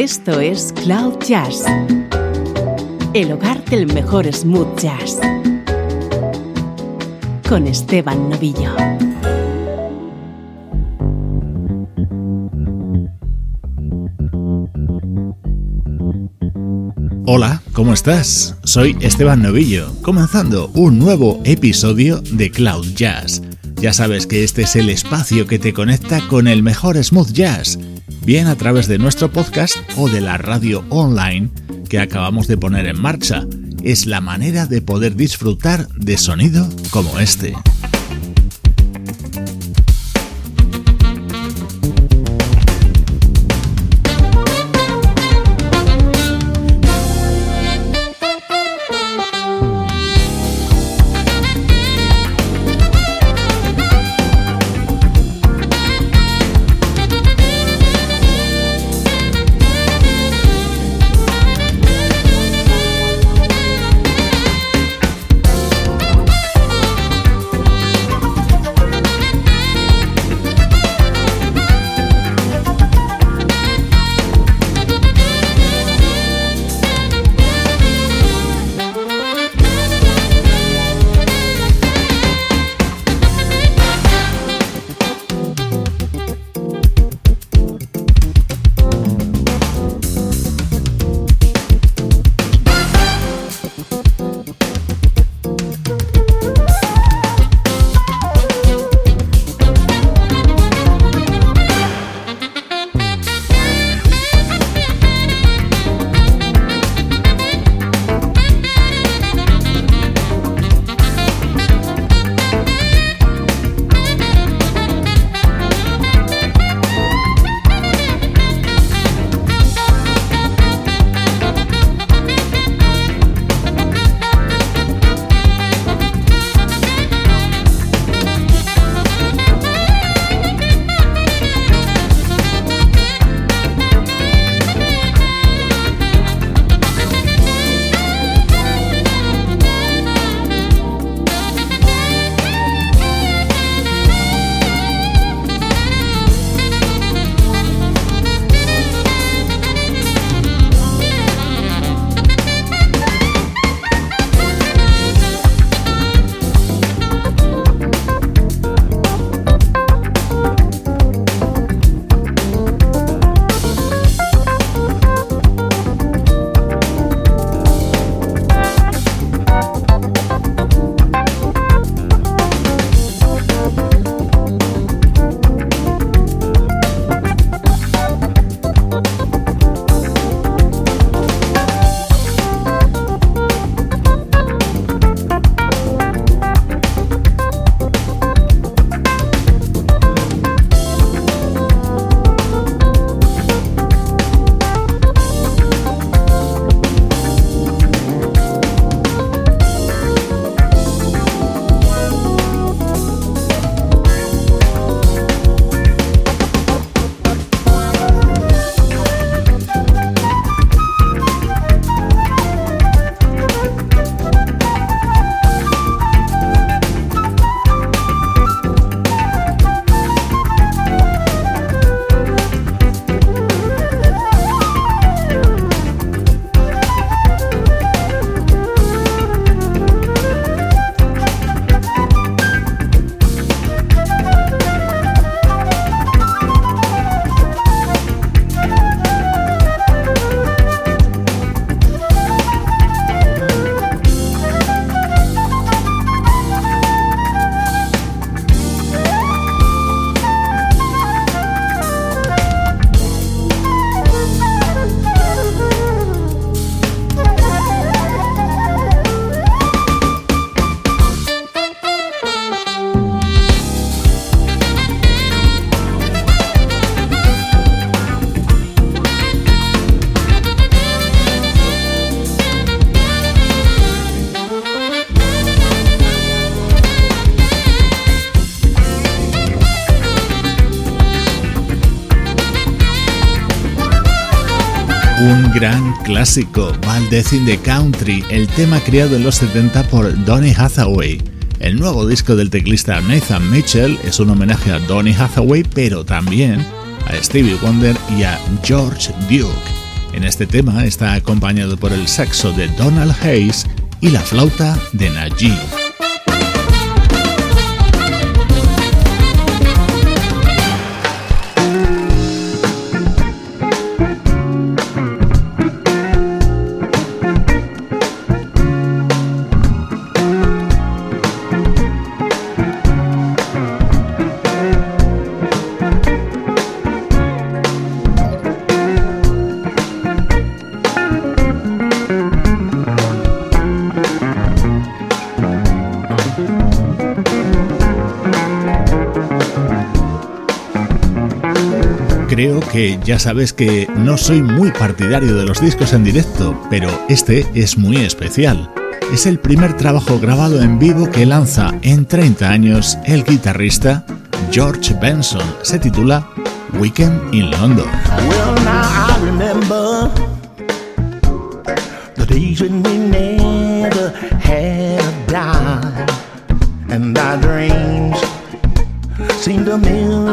Esto es Cloud Jazz, el hogar del mejor smooth jazz, con Esteban Novillo. Hola, ¿cómo estás? Soy Esteban Novillo, comenzando un nuevo episodio de Cloud Jazz. Ya sabes que este es el espacio que te conecta con el mejor smooth jazz, bien a través de nuestro podcast o de la radio online que acabamos de poner en marcha. Es la manera de poder disfrutar de sonido como este. clásico, Valdez in the Country, el tema creado en los 70 por Donny Hathaway. El nuevo disco del teclista Nathan Mitchell es un homenaje a Donny Hathaway, pero también a Stevie Wonder y a George Duke. En este tema está acompañado por el saxo de Donald Hayes y la flauta de Najee. ya sabes que no soy muy partidario de los discos en directo, pero este es muy especial. Es el primer trabajo grabado en vivo que lanza en 30 años el guitarrista George Benson. Se titula Weekend in London. Well, now I remember the days when we never had a dime, and our dreams seemed.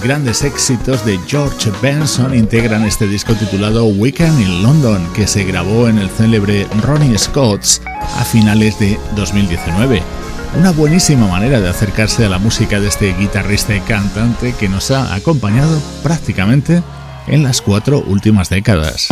Grandes éxitos de George Benson integran este disco titulado Weekend in London, que se grabó en el célebre Ronnie Scott's a finales de 2019. Una buenísima manera de acercarse a la música de este guitarrista y cantante que nos ha acompañado prácticamente en las cuatro últimas décadas.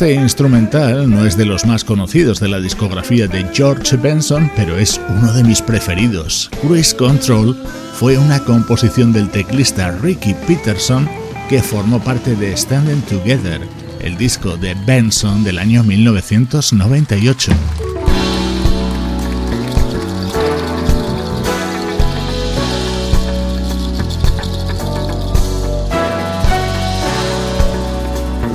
Este instrumental no es de los más conocidos de la discografía de George Benson, pero es uno de mis preferidos. Cruise Control fue una composición del teclista Ricky Peterson que formó parte de Standing Together, el disco de Benson del año 1998.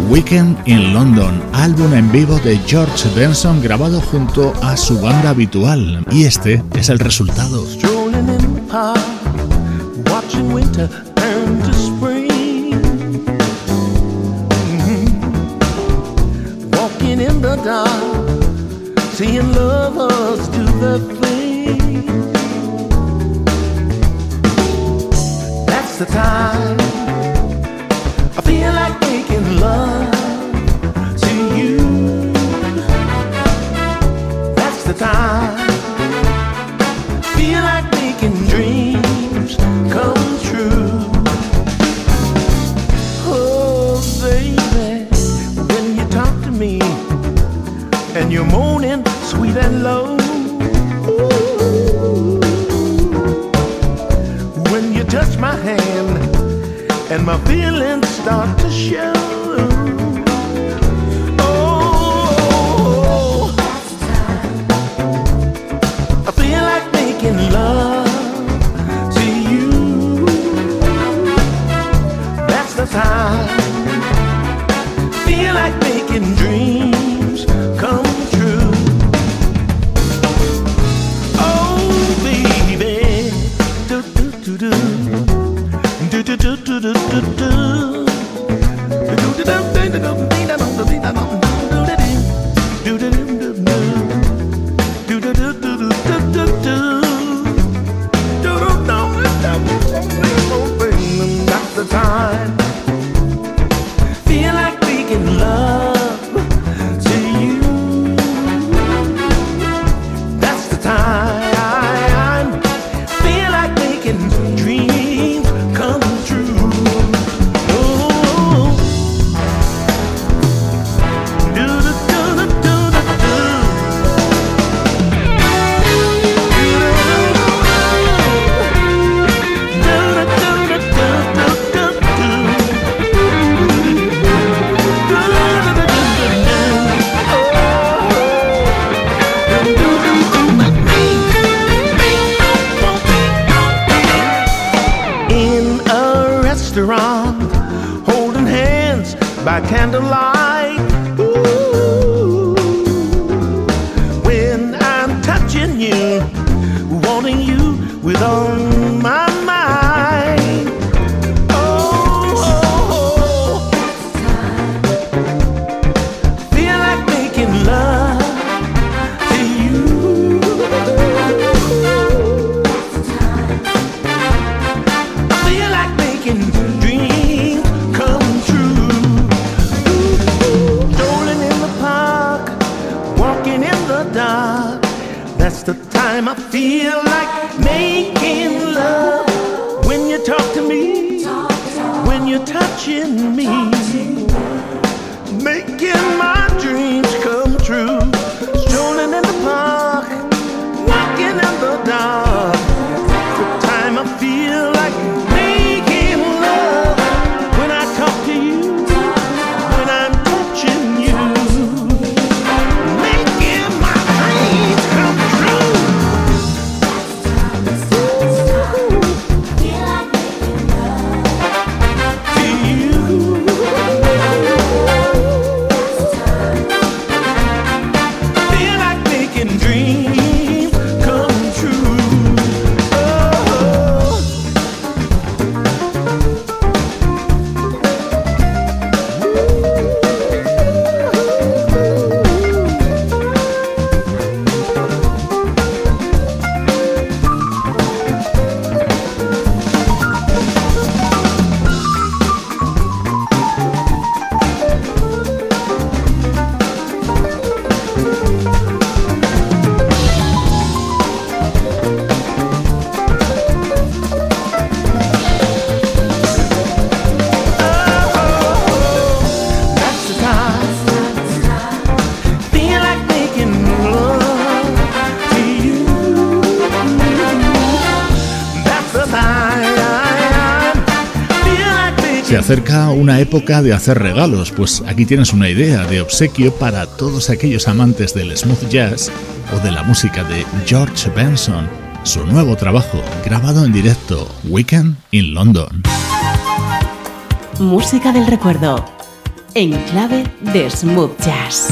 Weekend in London, álbum en vivo de George Benson grabado junto a su banda habitual. Y este es el resultado. the time feel like making dreams come true. Oh, baby, when you talk to me and you're moaning sweet and low. When you touch my hand and my feelings start to show. Una época de hacer regalos, pues aquí tienes una idea de obsequio para todos aquellos amantes del smooth jazz o de la música de George Benson, su nuevo trabajo grabado en directo, Weekend in London. Música del recuerdo, en clave de smooth jazz.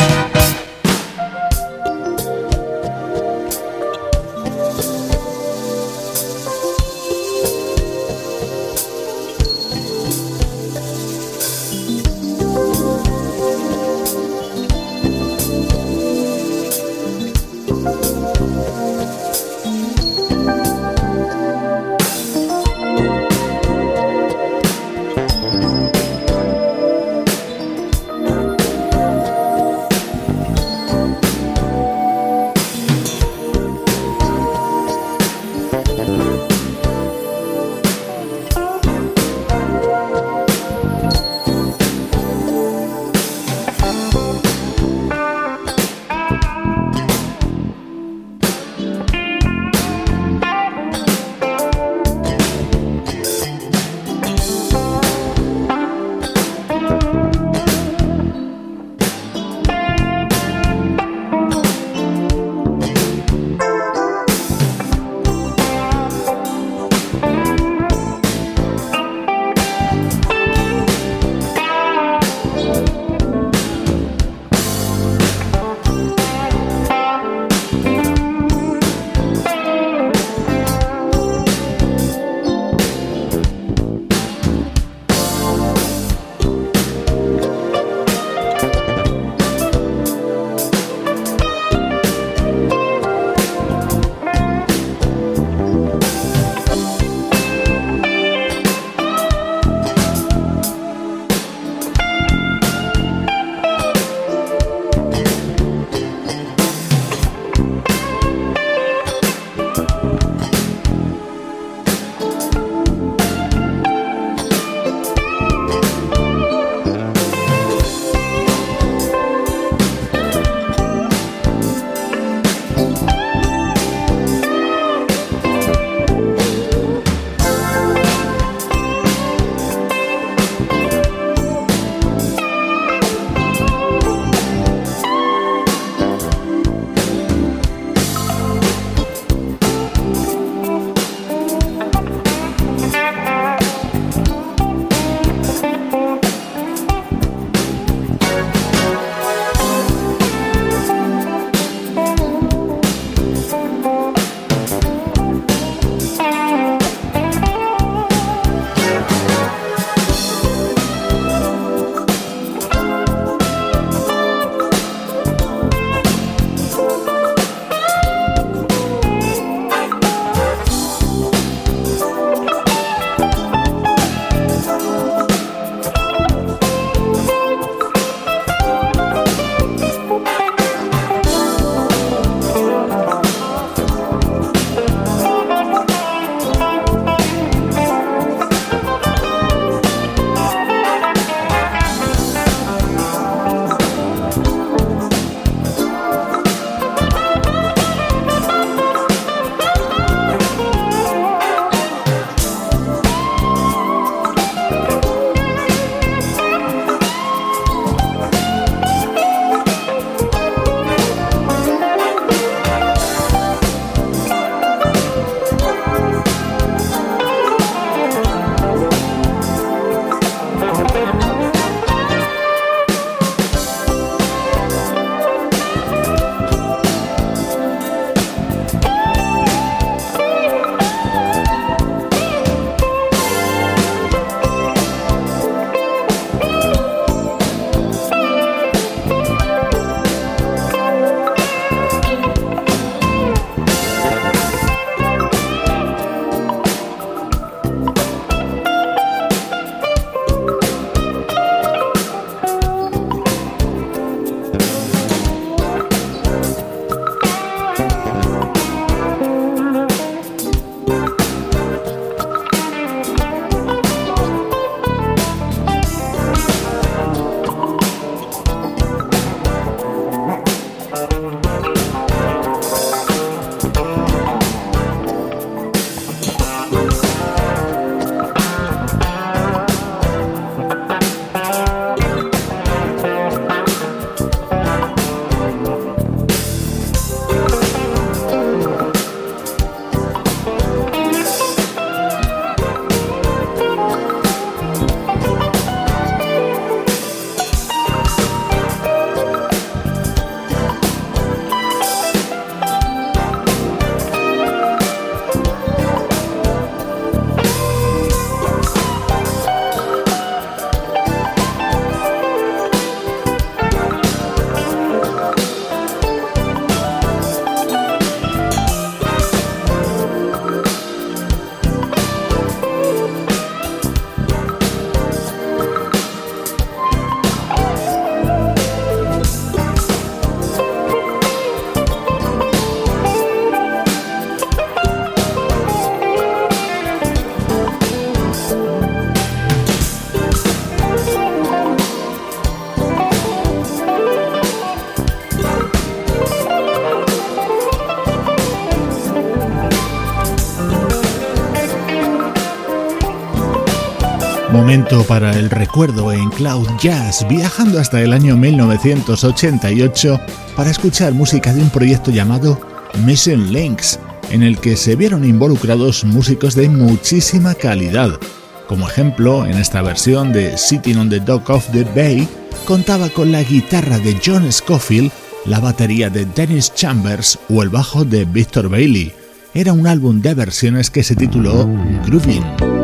Para el recuerdo en Cloud Jazz, viajando hasta el año 1988 para escuchar música de un proyecto llamado Mission Links, en el que se vieron involucrados músicos de muchísima calidad. Como ejemplo, en esta versión de Sitting on the Dock of the Bay, contaba con la guitarra de John Scofield, la batería de Dennis Chambers o el bajo de Victor Bailey. Era un álbum de versiones que se tituló Grooving.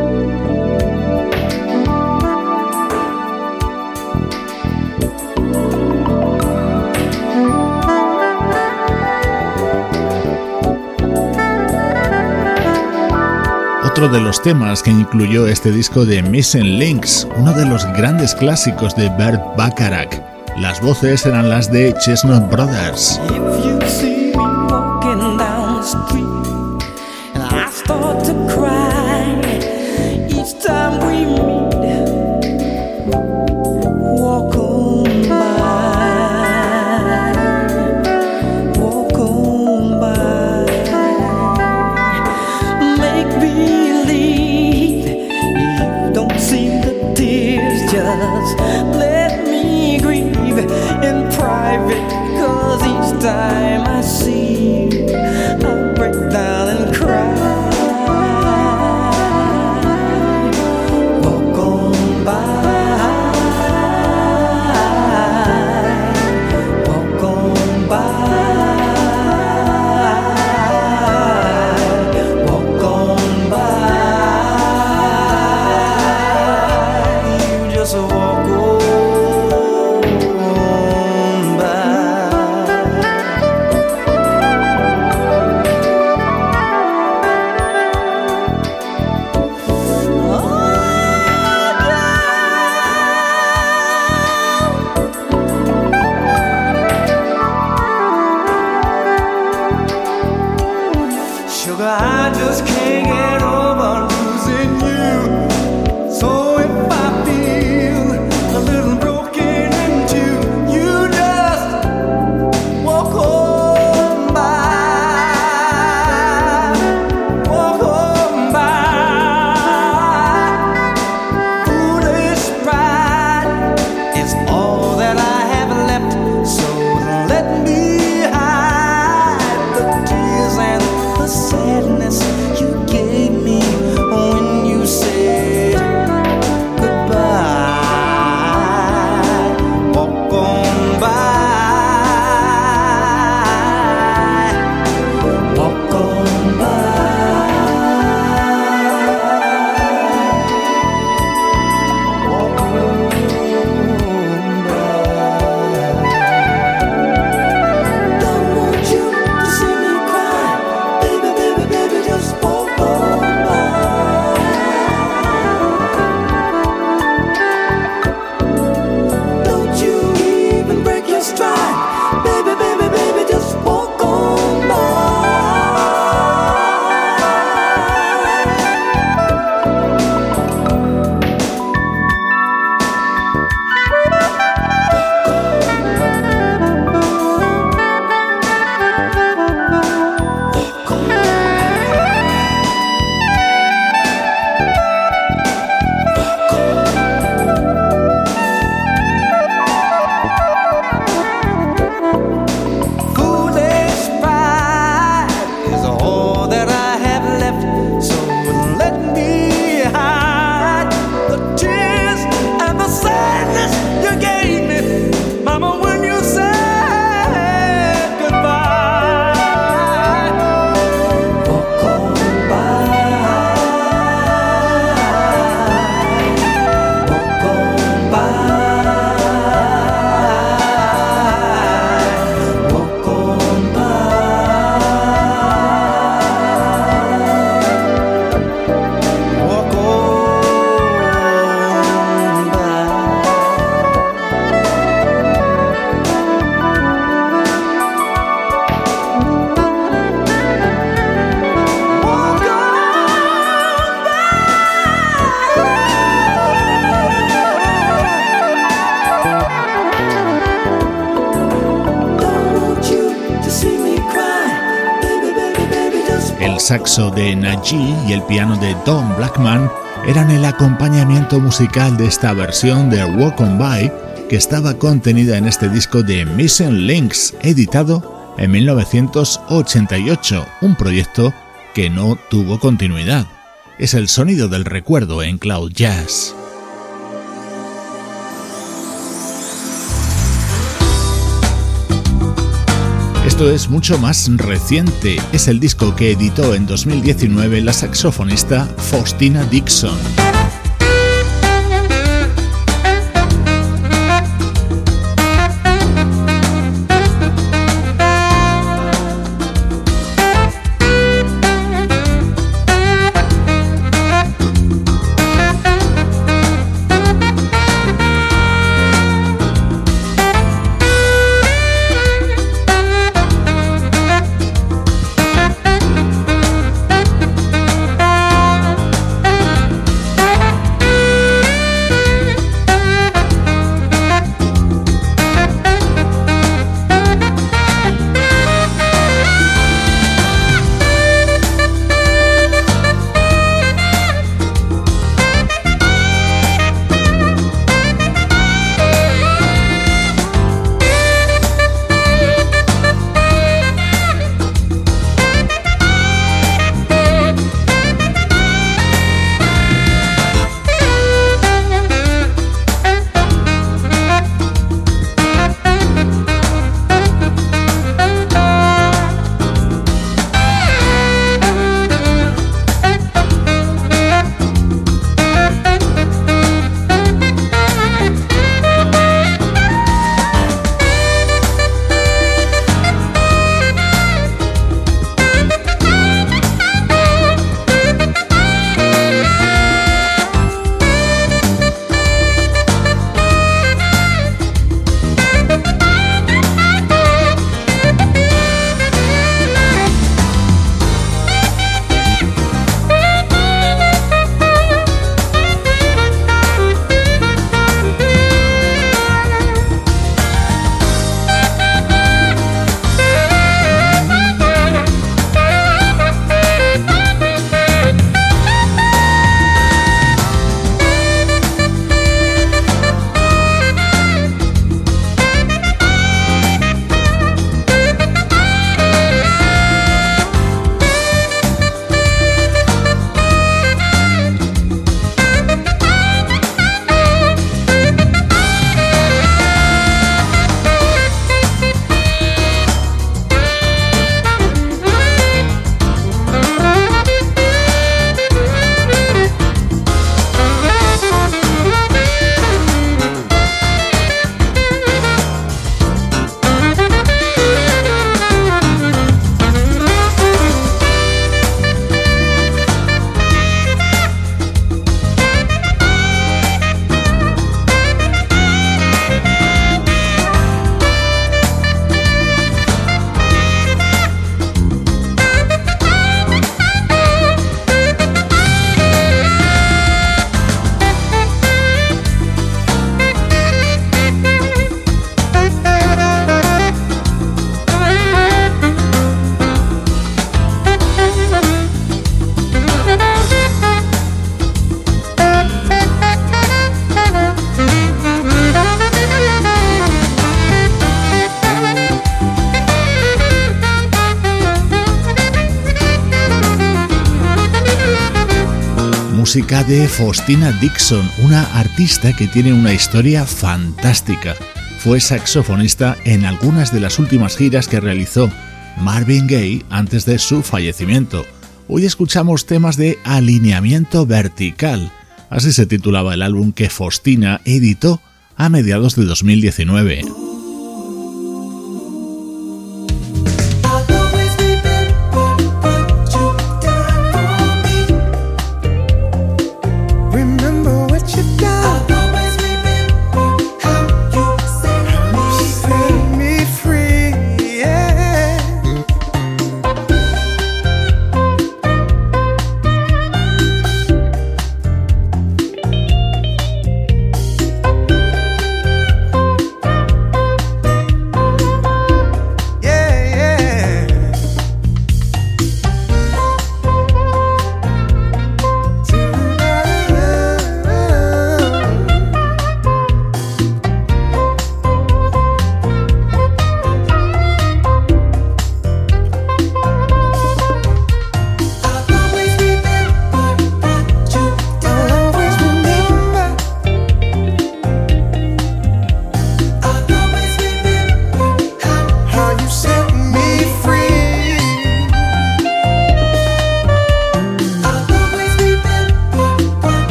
Otro de los temas que incluyó este disco de Missing Links, uno de los grandes clásicos de Bert Bacharach. Las voces eran las de Chestnut Brothers. time I see you. Saxo de Najee y el piano de Don Blackman eran el acompañamiento musical de esta versión de Walk On By que estaba contenida en este disco de Mission Links, editado en 1988, un proyecto que no tuvo continuidad. Es el sonido del recuerdo en Cloud Jazz. Esto es mucho más reciente, es el disco que editó en 2019 la saxofonista Faustina Dixon. De Faustina Dixon, una artista que tiene una historia fantástica. Fue saxofonista en algunas de las últimas giras que realizó Marvin Gaye antes de su fallecimiento. Hoy escuchamos temas de alineamiento vertical, así se titulaba el álbum que Faustina editó a mediados de 2019.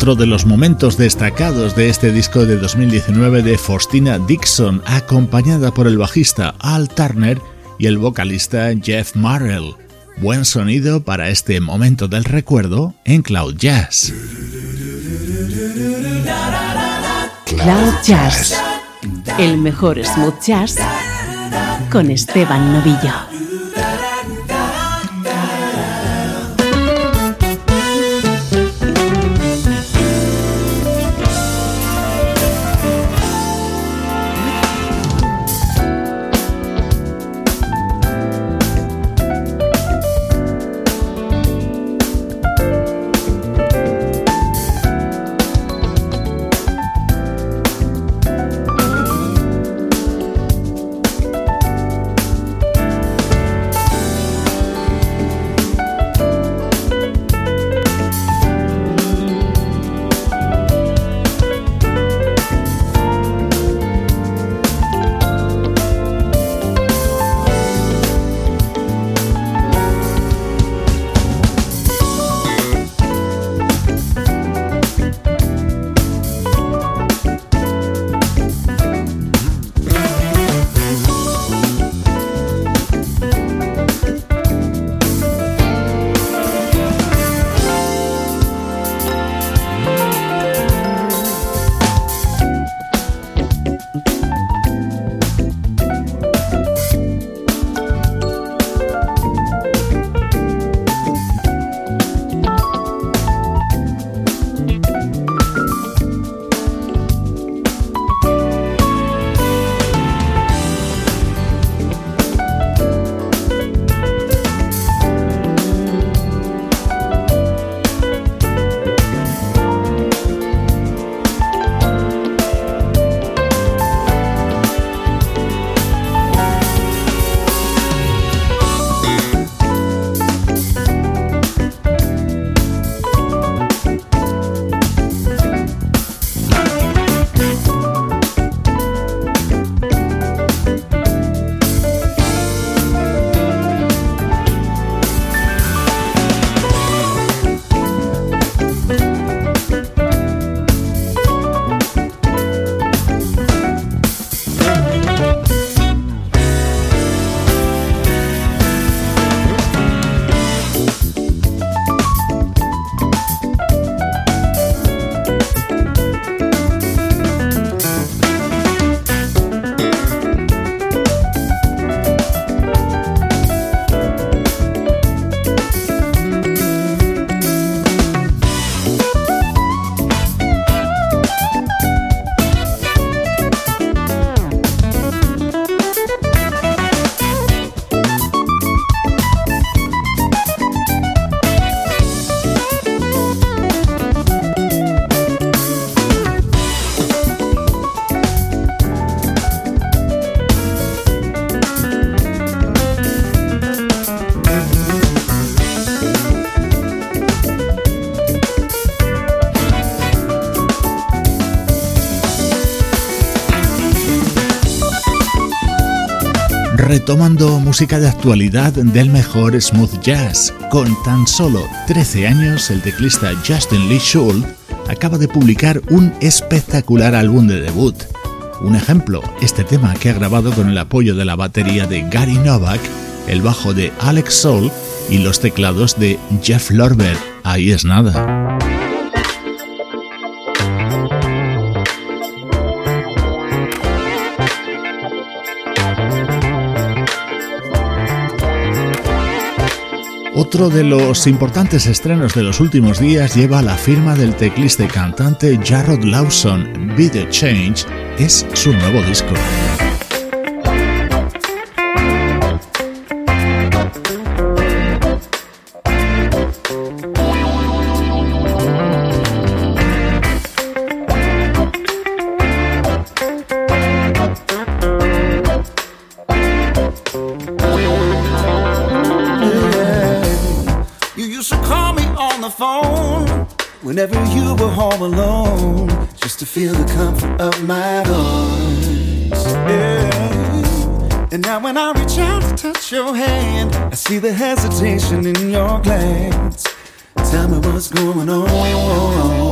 Otro de los momentos destacados de este disco de 2019 de Faustina Dixon, acompañada por el bajista Al Turner y el vocalista Jeff Marrell. Buen sonido para este momento del recuerdo en Cloud Jazz. Cloud Jazz, el mejor smooth jazz con Esteban Novillo. Retomando música de actualidad del mejor smooth jazz. Con tan solo 13 años, el teclista Justin Lee Schultz acaba de publicar un espectacular álbum de debut. Un ejemplo, este tema que ha grabado con el apoyo de la batería de Gary Novak, el bajo de Alex Soul y los teclados de Jeff Lorber. Ahí es nada. Otro de los importantes estrenos de los últimos días lleva la firma del teclista y cantante Jarrod Lawson. The Change es su nuevo disco. Feel the comfort of my voice. Yeah. And now when I reach out to touch your hand, I see the hesitation in your glance. Tell me what's going on.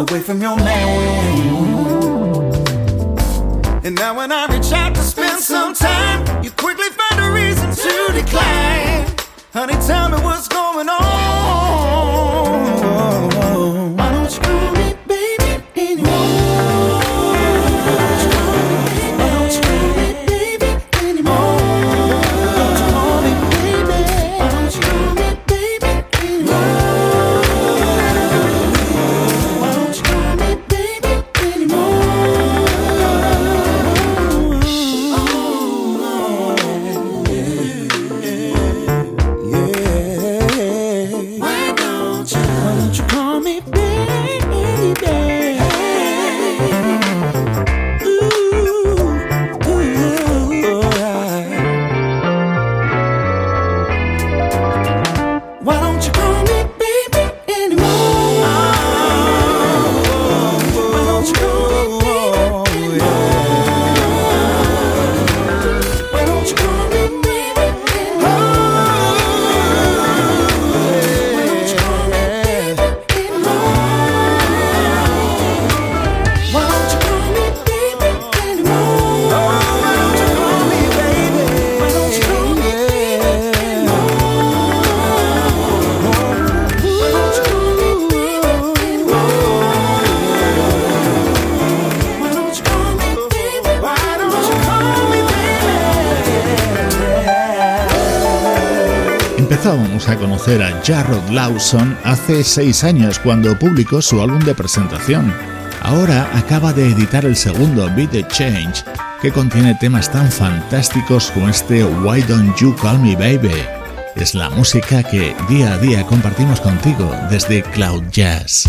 away from your man. And now when I reach out to spend some time, you quickly find a reason to decline. Honey, tell me what's going on. Conocer a Jarrod Lawson hace seis años cuando publicó su álbum de presentación. Ahora acaba de editar el segundo Beat the Change, que contiene temas tan fantásticos como este Why Don't You Call Me Baby. Es la música que día a día compartimos contigo desde Cloud Jazz.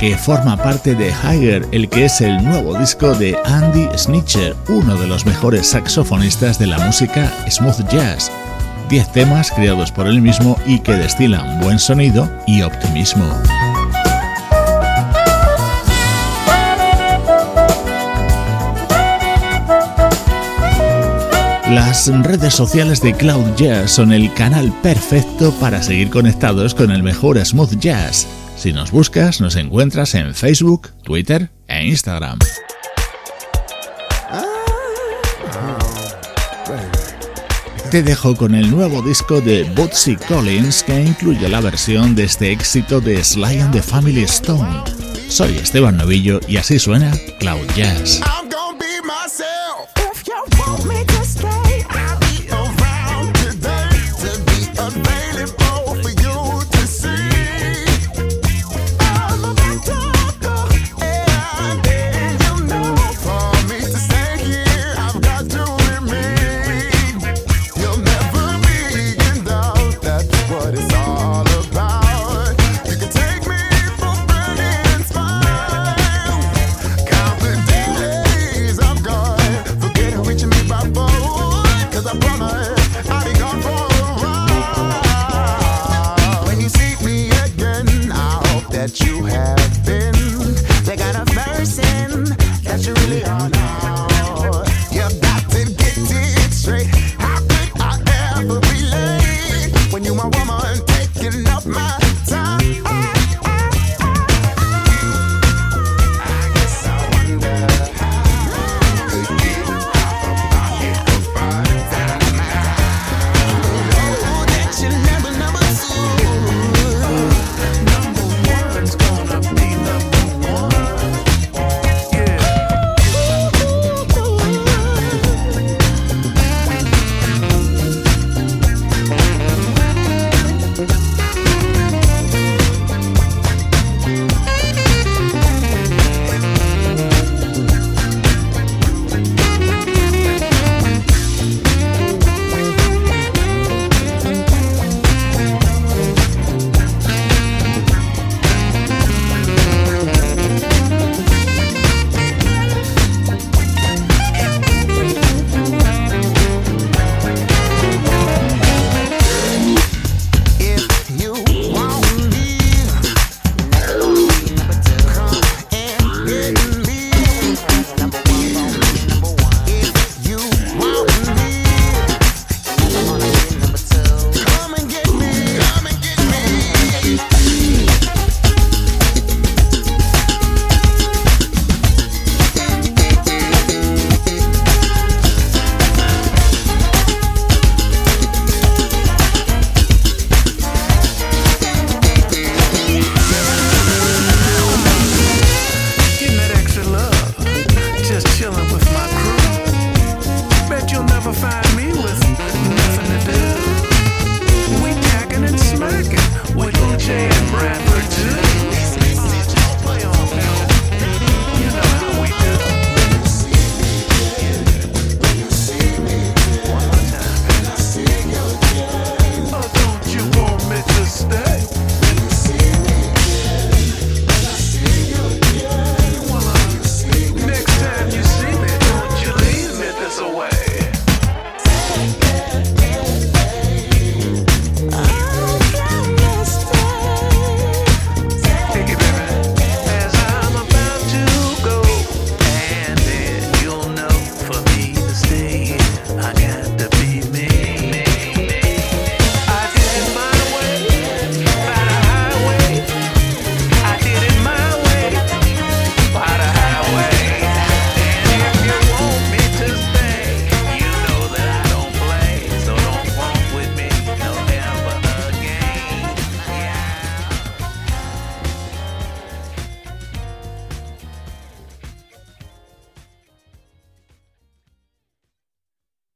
Que forma parte de Higher, el que es el nuevo disco de Andy Snitcher, uno de los mejores saxofonistas de la música smooth jazz. Diez temas creados por él mismo y que destilan buen sonido y optimismo. Las redes sociales de Cloud Jazz son el canal perfecto para seguir conectados con el mejor smooth jazz. Si nos buscas, nos encuentras en Facebook, Twitter e Instagram. Te dejo con el nuevo disco de Bootsy Collins que incluye la versión de este éxito de Sly and the Family Stone. Soy Esteban Novillo y así suena Cloud Jazz.